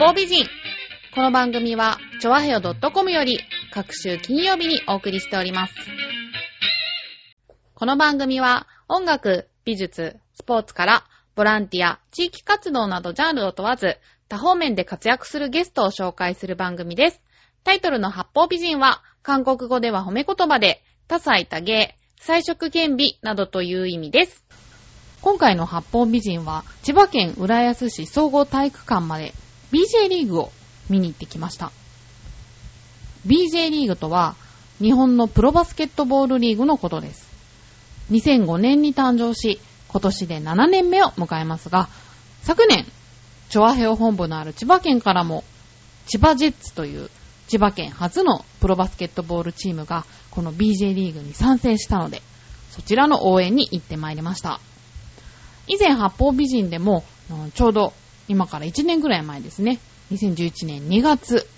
方美人。この番組は、ちょわへよ .com より、各週金曜日にお送りしております。この番組は、音楽、美術、スポーツから、ボランティア、地域活動などジャンルを問わず、多方面で活躍するゲストを紹介する番組です。タイトルの八方美人は、韓国語では褒め言葉で、多彩多芸、彩色兼備などという意味です。今回の八方美人は、千葉県浦安市総合体育館まで BJ リーグを見に行ってきました。BJ リーグとは、日本のプロバスケットボールリーグのことです。2005年に誕生し、今年で7年目を迎えますが、昨年、チョアヘオ本部のある千葉県からも、千葉ジェッツという千葉県初のプロバスケットボールチームが、この BJ リーグに参戦したので、そちらの応援に行ってまいりました。以前、八方美人でも、ちょうど今から1年ぐらい前ですね、2011年2月、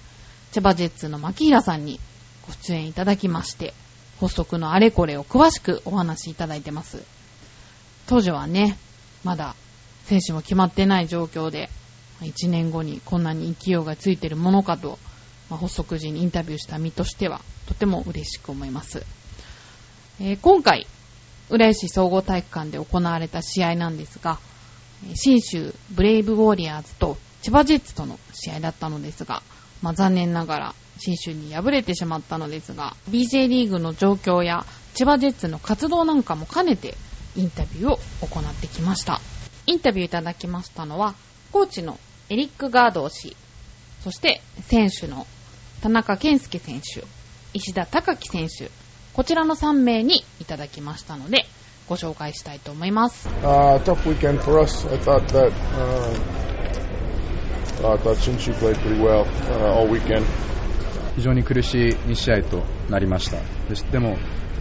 千葉ジェッツの牧平さんにご出演いただきまして、発足のあれこれを詳しくお話しいただいてます。当時はね、まだ選手も決まってない状況で、1年後にこんなに勢いがついてるものかと、まあ発足時にインタビューした身としては、とても嬉しく思います。えー今回、浦安市総合体育館で行われた試合なんですが、えー新州ブレイブウォーリアーズと千葉ジェッツとの試合だったのですが、まあ、残念ながら新州に敗れてしまったのですが、BJ リーグの状況や千葉ジェッツの活動なんかも兼ねてインタビューを行ってきました。インタビューいただきましたのは、コーチのエリック・ガード氏、そして選手の田中健介選手、石田隆樹選手、こちらの3名にいただきましたので、ご紹介したいと思います。Uh, tough weekend for us. I thought that uh, I thought Shinshu played pretty well uh, all weekend. 非常に苦しい2試合となりましたででも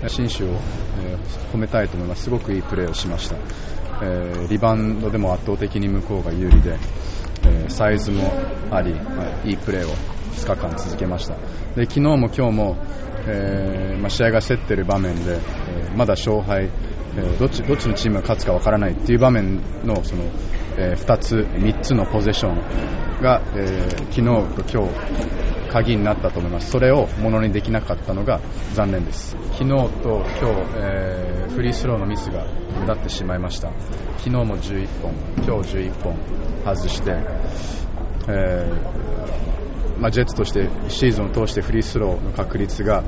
新州を、えー褒めたいと思いますすごくいいプレーをしました、えーリバウンドでも圧倒的に向こうが有利で、えーサイズもあり、まあいいプレーを2日間続けましたで昨日も今日も、えーまあ、試合が競っている場面で、えーまだ勝敗、どっちどっちのチームが勝つかわからないっていう場面のその、え2つ、3つのポゼションが、え昨日と今日鍵になったと思います。それをものにできなかったのが残念です。昨日と今日、えフリースローのミスが目立ってしまいました。昨日も11本、今日11本外して、えーまあ、ジェッツとしてシーズンを通してフリースローの確率が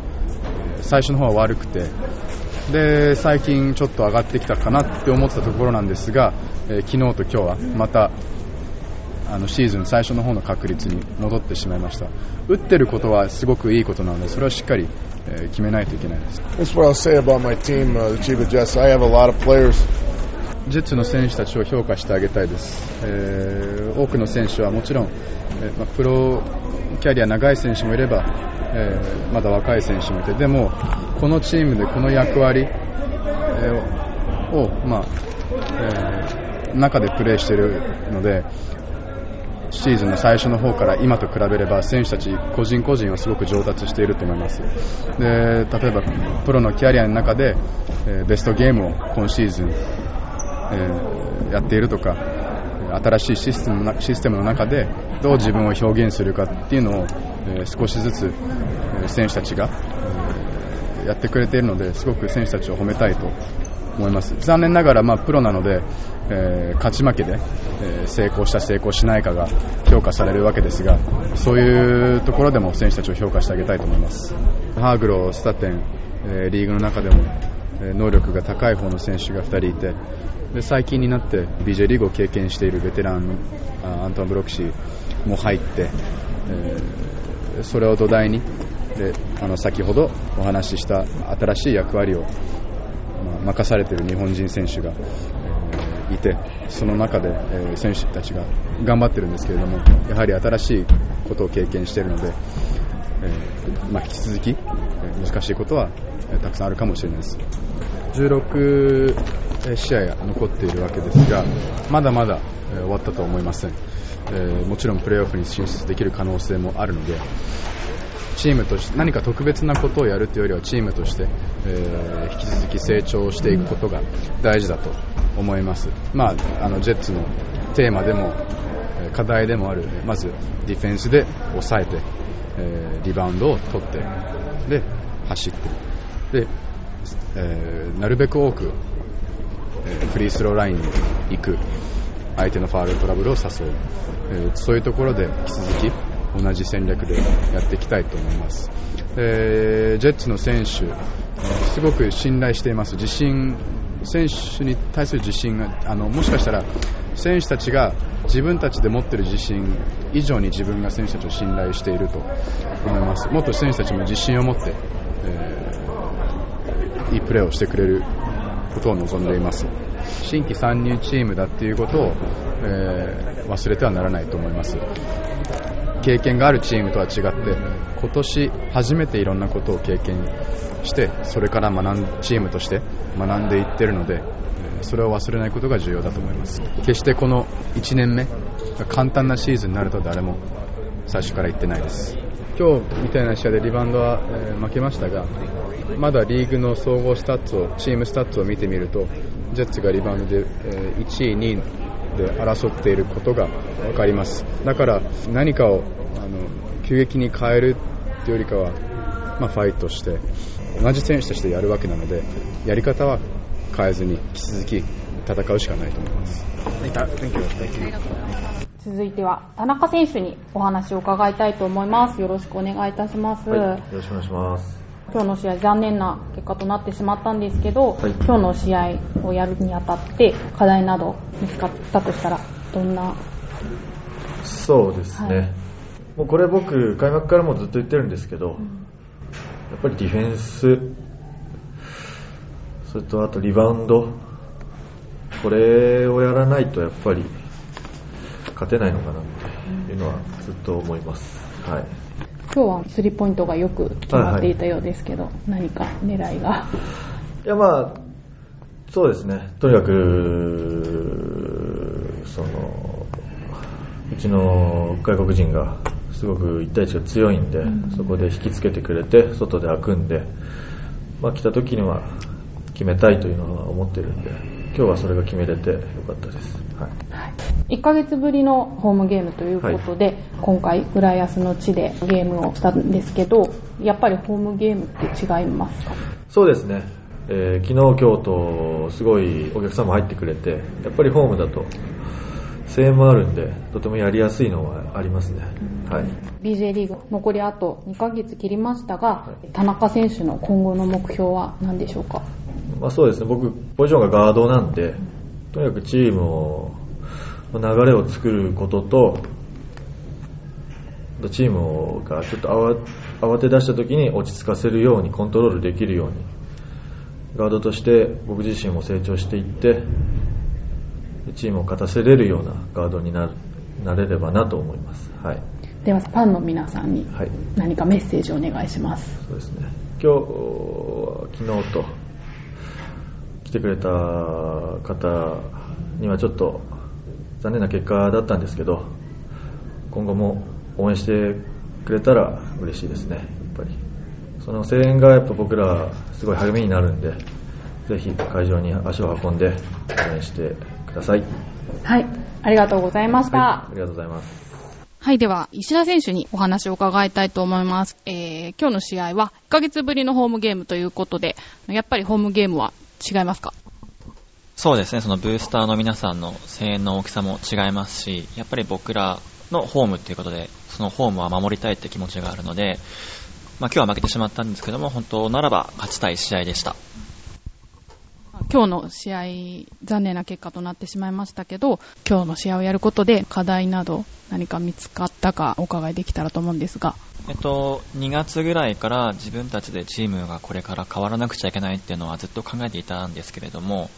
最初の方は悪くて、で最近ちょっと上がってきたかなって思ってたところなんですが、えー昨日と今日はまたあのシーズン最初の方の確率に戻ってしまいました打ってることはすごくいいことなのでそれはしっかり、えー決めないといけないです That's what I'll say about my team, uh, the Chiba Jets. I have a lot of players ジェッツの選手たちを評価してあげたいです、えー多くの選手はもちろん、えーまあプロキャリア長い選手もいれば、えーまだ若い選手もいてでもこのチームでこの役割、えーを、まあえー中でプレーしているのでシーズンの最初の方から今と比べれば選手たち個人個人はすごく上達していると思います。で例えばプロのキャリアの中で、えーベストゲームを今シーズン、えーやっているとか新しいシステムシステムの中でどう自分を表現するかっていうのを、え少しずつ、選手たちが、えやってくれているのですごく選手たちを褒めたいと思います。残念ながら、ま、プロなので、えー勝ち負けで、えー成功した成功しないかが評価されるわけですがそういうところでも選手たちを評価してあげたいと思います。ハーグロー、スタテン、えーリーグの中でも、能力が高い方の選手が2人いてで最近になって BJ リーグを経験しているベテランのアントン・ブロックシーも入って、えーそれを土台にであの先ほどお話しした新しい役割を、まあ任されている日本人選手が、えーいてその中で、えー選手たちが頑張っているんですけれどもやはり新しいことを経験しているので、えーまあ、引き続き、難しいことは、たくさんあるかもしれないです。16試合が残っているわけですがまだまだ、終わったとは思いません、えーもちろんプレーオフに進出できる可能性もあるのでチームとして何か特別なことをやるというよりはチームとして、えー引き続き成長していくことが大事だと思います、まあ、あのジェッツのテーマでも課題でもある、まずディフェンスで抑えて、えー、リバウンドを取って、で、走って、で、えー、なるべく多く、フリースローラインに行く、相手のファールトラブルを誘う、え、そういうところで引き続き同じ戦略でやっていきたいと思います。えー、ジェッツの選手、すごく信頼しています。自信、選手に対する自信が、あの、もしかしたら選手たちが自分たちで持っている自信以上に自分が選手たちを信頼していると思います。もっと選手たちも自信を持って、えー、いいプレーをしてくれることを望んでいます。新規参入チームだっていうことを、えー、忘れてはならないと思います。経験があるチームとは違って今年初めていろんなことを経験してそれから学んチームとして学んでいってるのでそれを忘れないことが重要だと思います決してこの1年目簡単なシーズンになると誰も最初から言ってないです今日みたいな試合でリバウンドは、負けましたがまだリーグの総合スタッツをチームスタッツを見てみるとジェッツがリバウンドで、1位、2位で争っていることが分かります。だから何かをあの急激に変えるというよりかは、まあ、ファイトして同じ選手としてやるわけなのでやり方は変えずに引き続き戦うしかないと思います。続いては田中選手にお話を伺いたいと思います。よろしくお願いいたします、はい、よろしくお願いします。今日の試合残念な結果となってしまったんですけど、はい、今日の試合をやるにあたって課題など見つかったとしたらどんな？そうですね、はい、もうこれ僕開幕からもずっと言ってるんですけど、うん、やっぱりディフェンスそれとあとリバウンドこれをやらないとやっぱり勝てないのかなっていうのはずっと思います、はい。今日はスリーポイントがよく決まっていたようですけど、はいはい、何か狙いが？いやまあそうですね。とにかくそのうちの外国人がすごく1対1が強いんで、うん、そこで引きつけてくれて外で開くんで、まあ、来た時には決めたいというのは思ってるんで今日はそれが決めれてよかったです、はい、1ヶ月ぶりのホームゲームということで、はい、今回浦安の地でゲームをしたんですけどやっぱりホームゲームって違いますか？そうですね、えー、昨日今日とすごいお客さんも入ってくれてやっぱりホームだと声援もあるんでとてもやりやすいのはありますね、はい、BJ リーグ残りあと2ヶ月切りましたが、はい、田中選手の今後の目標は何でしょうか？まあ、そうですね。僕ポジションがガードなんでとにかくチームを流れを作ることとチームがちょっと慌て出した時に落ち着かせるようにコントロールできるようにガードとして僕自身も成長していってチームを勝たせれるようなガードにななれればなと思います、はい、ではファンの皆さんに何かメッセージをお願いします、はい、そうですね。今日昨日と来てくれた方にはちょっと残念な結果だったんですけど今後も応援してくれたら嬉しいですねやっぱり。その声援がやっぱ僕らすごい励みになるんでぜひ会場に足を運んで応援してください。はい。ありがとうございました、はい、ありがとうございます。はい、では、石田選手にお話を伺いたいと思います。えー、今日の試合は1ヶ月ぶりのホームゲームということで、やっぱりホームゲームは違いますか？そうですね、そのブースターの皆さんの声援の大きさも違いますし、やっぱり僕らのホームということで、そのホームは守りたいって気持ちがあるので、まあ、今日は負けてしまったんですけども、本当ならば勝ちたい試合でした。今日の試合、残念な結果となってしまいましたけど、今日の試合をやることで課題など何か見つかったかお伺いできたらと思うんですが。えっと、2月ぐらいから自分たちでチームがこれから変わらなくちゃいけないっていうのはずっと考えていたんですけれども、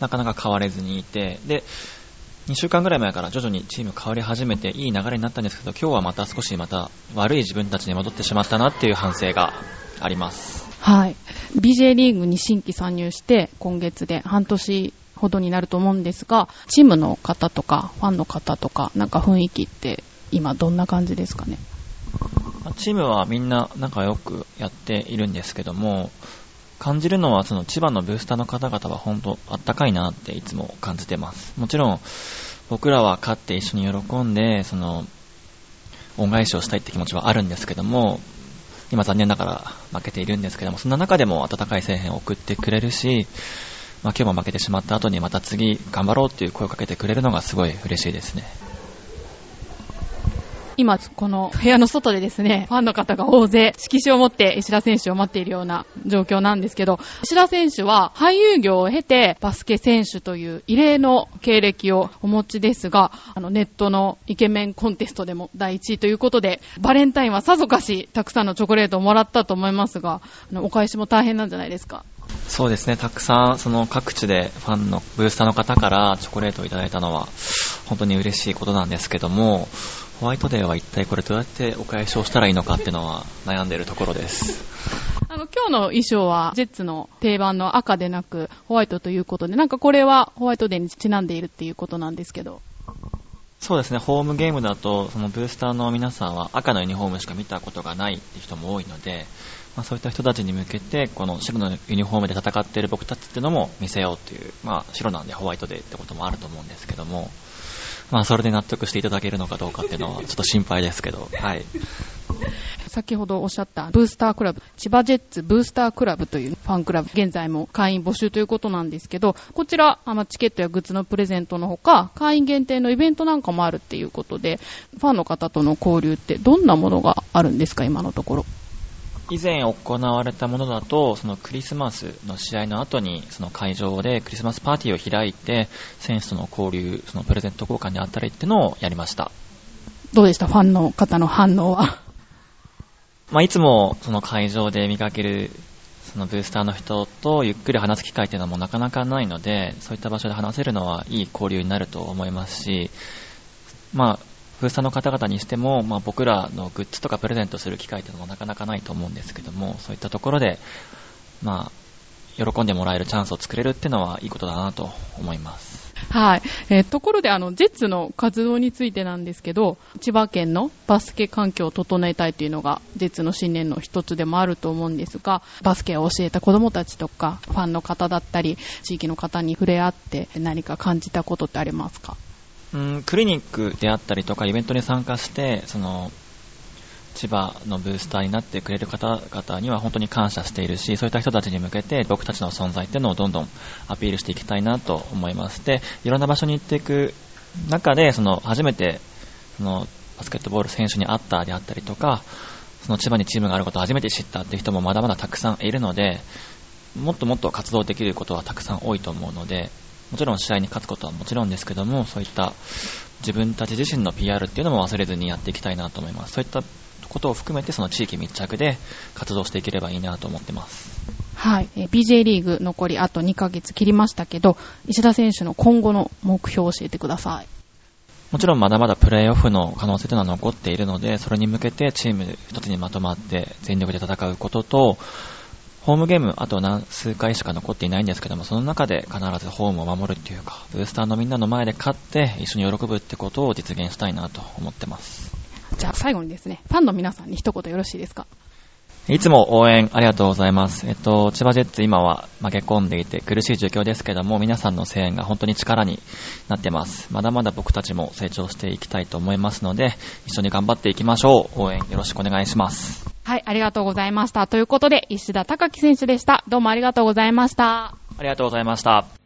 なかなか変われずにいて、で、2週間ぐらい前から徐々にチーム変わり始めていい流れになったんですけど、今日はまた少しまた悪い自分たちに戻ってしまったなっていう反省があります。はい。BJ リーグに新規参入して今月で半年ほどになると思うんですが、チームの方とかファンの方とか、なんか雰囲気って今どんな感じですかね？チームはみんな仲良くやっているんですけども、感じるのはその千葉のブースターの方々は本当あったかいなっていつも感じてます。もちろん、僕らは勝って一緒に喜んで、その、恩返しをしたいって気持ちはあるんですけども、今残念ながら負けているんですけども、そんな中でも温かい声援を送ってくれるし、まあ、今日も負けてしまった後にまた次頑張ろうっていう声をかけてくれるのがすごい嬉しいですね。今、この部屋の外でですね、ファンの方が大勢、色紙を持って石田選手を待っているような状況なんですけど、石田選手は俳優業を経てバスケ選手という異例の経歴をお持ちですが、あのネットのイケメンコンテストでも第1位ということで、バレンタインはさぞかしたくさんのチョコレートをもらったと思いますが、あのお返しも大変なんじゃないですか？そうですね、たくさんその各地でファンのブースターの方からチョコレートをいただいたのは本当に嬉しいことなんですけども、ホワイトデーは一体これどうやってお返しをしたらいいのかっていうのは悩んでいるところです。あの、今日の衣装は、ジェッツの定番の赤でなく、ホワイトということで、なんかこれはホワイトデーにちなんでいるっていうことなんですけど。そうですね、ホームゲームだと、そのブースターの皆さんは赤のユニフォームしか見たことがないっていう人も多いので、まあ、そういった人たちに向けて、この白のユニフォームで戦っている僕たちっていうのも見せようっていう、まあ、白なんでホワイトデーってこともあると思うんですけども、まあ、それで納得していただけるのかどうかっていうのは、ちょっと心配ですけど、はい。先ほどおっしゃったブースタークラブ、千葉ジェッツブースタークラブというファンクラブ、現在も会員募集ということなんですけど、こちら、あのチケットやグッズのプレゼントのほか、会員限定のイベントなんかもあるっていうことで、ファンの方との交流ってどんなものがあるんですか、今のところ。以前行われたものだと、そのクリスマスの試合の後に、その会場でクリスマスパーティーを開いて、選手との交流、そのプレゼント交換にあったりっていうのをやりました。どうでした？ファンの方の反応は？まあ、いつもその会場で見かけるそのブースターの人とゆっくり話す機会っていうのもなかなかないので、そういった場所で話せるのはいい交流になると思いますし、まあ、ブースターの方々にしても、まあ、僕らのグッズとかプレゼントする機会っていうのもなかなかないと思うんですけども、そういったところで、まあ、喜んでもらえるチャンスを作れるっていうのはいいことだなと思います。はい。えー、ところで、あの、ジェッツの活動についてなんですけど、千葉県のバスケ環境を整えたいというのが、ジェッツの信念の一つでもあると思うんですが、バスケを教えた子供たちとか、ファンの方だったり、地域の方に触れ合って何か感じたことってありますか？うん、クリニックであったりとかイベントに参加して、その、千葉のブースターになってくれる方々には本当に感謝しているし、そういった人たちに向けて僕たちの存在っていうのをどんどんアピールしていきたいなと思います。で、いろんな場所に行っていく中で、その、初めて、その、バスケットボール選手に会ったであったりとか、その千葉にチームがあることを初めて知ったっていう人もまだまだたくさんいるので、もっともっと活動できることはたくさん多いと思うので、もちろん試合に勝つことはもちろんですけども、そういった自分たち自身の PR っていうのも忘れずにやっていきたいなと思います。そういったことを含めてその地域密着で活動していければいいなと思ってます。はい。え BJ リーグ残りあと2ヶ月切りましたけど、石田選手の今後の目標を教えてください。もちろんまだまだプレーオフの可能性というのは残っているので、それに向けてチーム一つにまとまって全力で戦うことと、ホームゲーム、あと何数回しか残っていないんですけども、その中で必ずホームを守るっていうか、ブースターのみんなの前で勝って一緒に喜ぶってことを実現したいなと思ってます。じゃあ最後にですね、ファンの皆さんに一言よろしいですか？いつも応援ありがとうございます。えっと、千葉ジェッツ今は負け込んでいて苦しい状況ですけども、皆さんの声援が本当に力になってます。まだまだ僕たちも成長していきたいと思いますので、一緒に頑張っていきましょう。応援よろしくお願いします。はい、ありがとうございました。ということで、石田隆樹選手でした。どうもありがとうございました。ありがとうございました。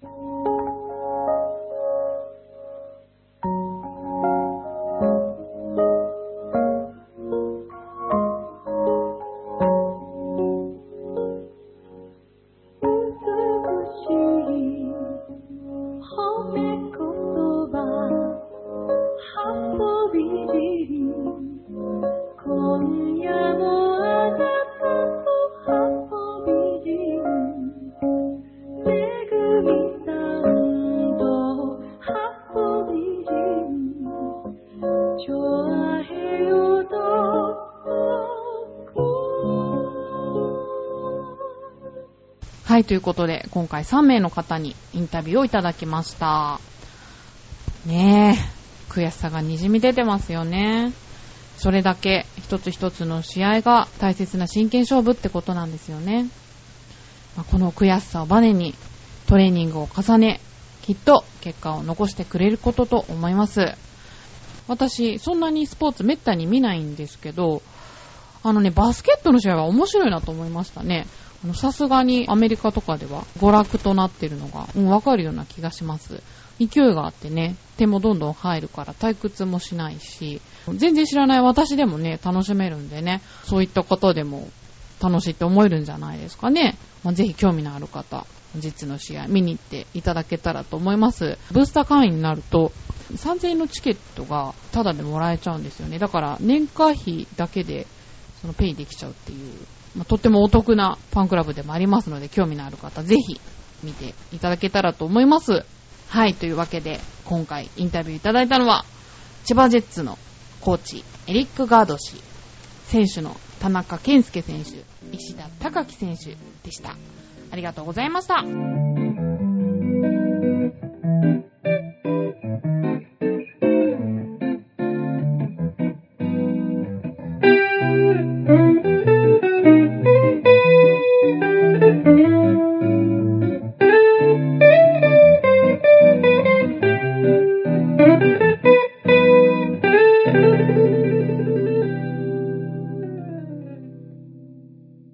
はい、ということで、今回3名の方にインタビューをいただきました。ねえ、悔しさがにじみ出てますよね。それだけ一つ一つの試合が大切な真剣勝負ってことなんですよね。まあ、この悔しさをバネにトレーニングを重ね、きっと結果を残してくれることと思います。私、そんなにスポーツめったに見ないんですけど、あのね、バスケットの試合は面白いなと思いましたね。さすがにアメリカとかでは娯楽となってるのが、うん、わかるような気がします。勢いがあってね、手もどんどん入るから退屈もしないし、全然知らない私でもね、楽しめるんでね、そういったことでも楽しいって思えるんじゃないですかね。まあ、ぜひ興味のある方、実の試合見に行っていただけたらと思います。ブースター会員になると、3000円のチケットがタダでもらえちゃうんですよね。だから年会費だけでそのペイできちゃうっていう、まあ、とってもお得なファンクラブでもありますので、興味のある方、ぜひ見ていただけたらと思います。はい、というわけで、今回インタビューいただいたのは、千葉ジェッツのコーチ、エリック・ガード氏、選手の田中健介選手、石田隆樹選手でした。ありがとうございました。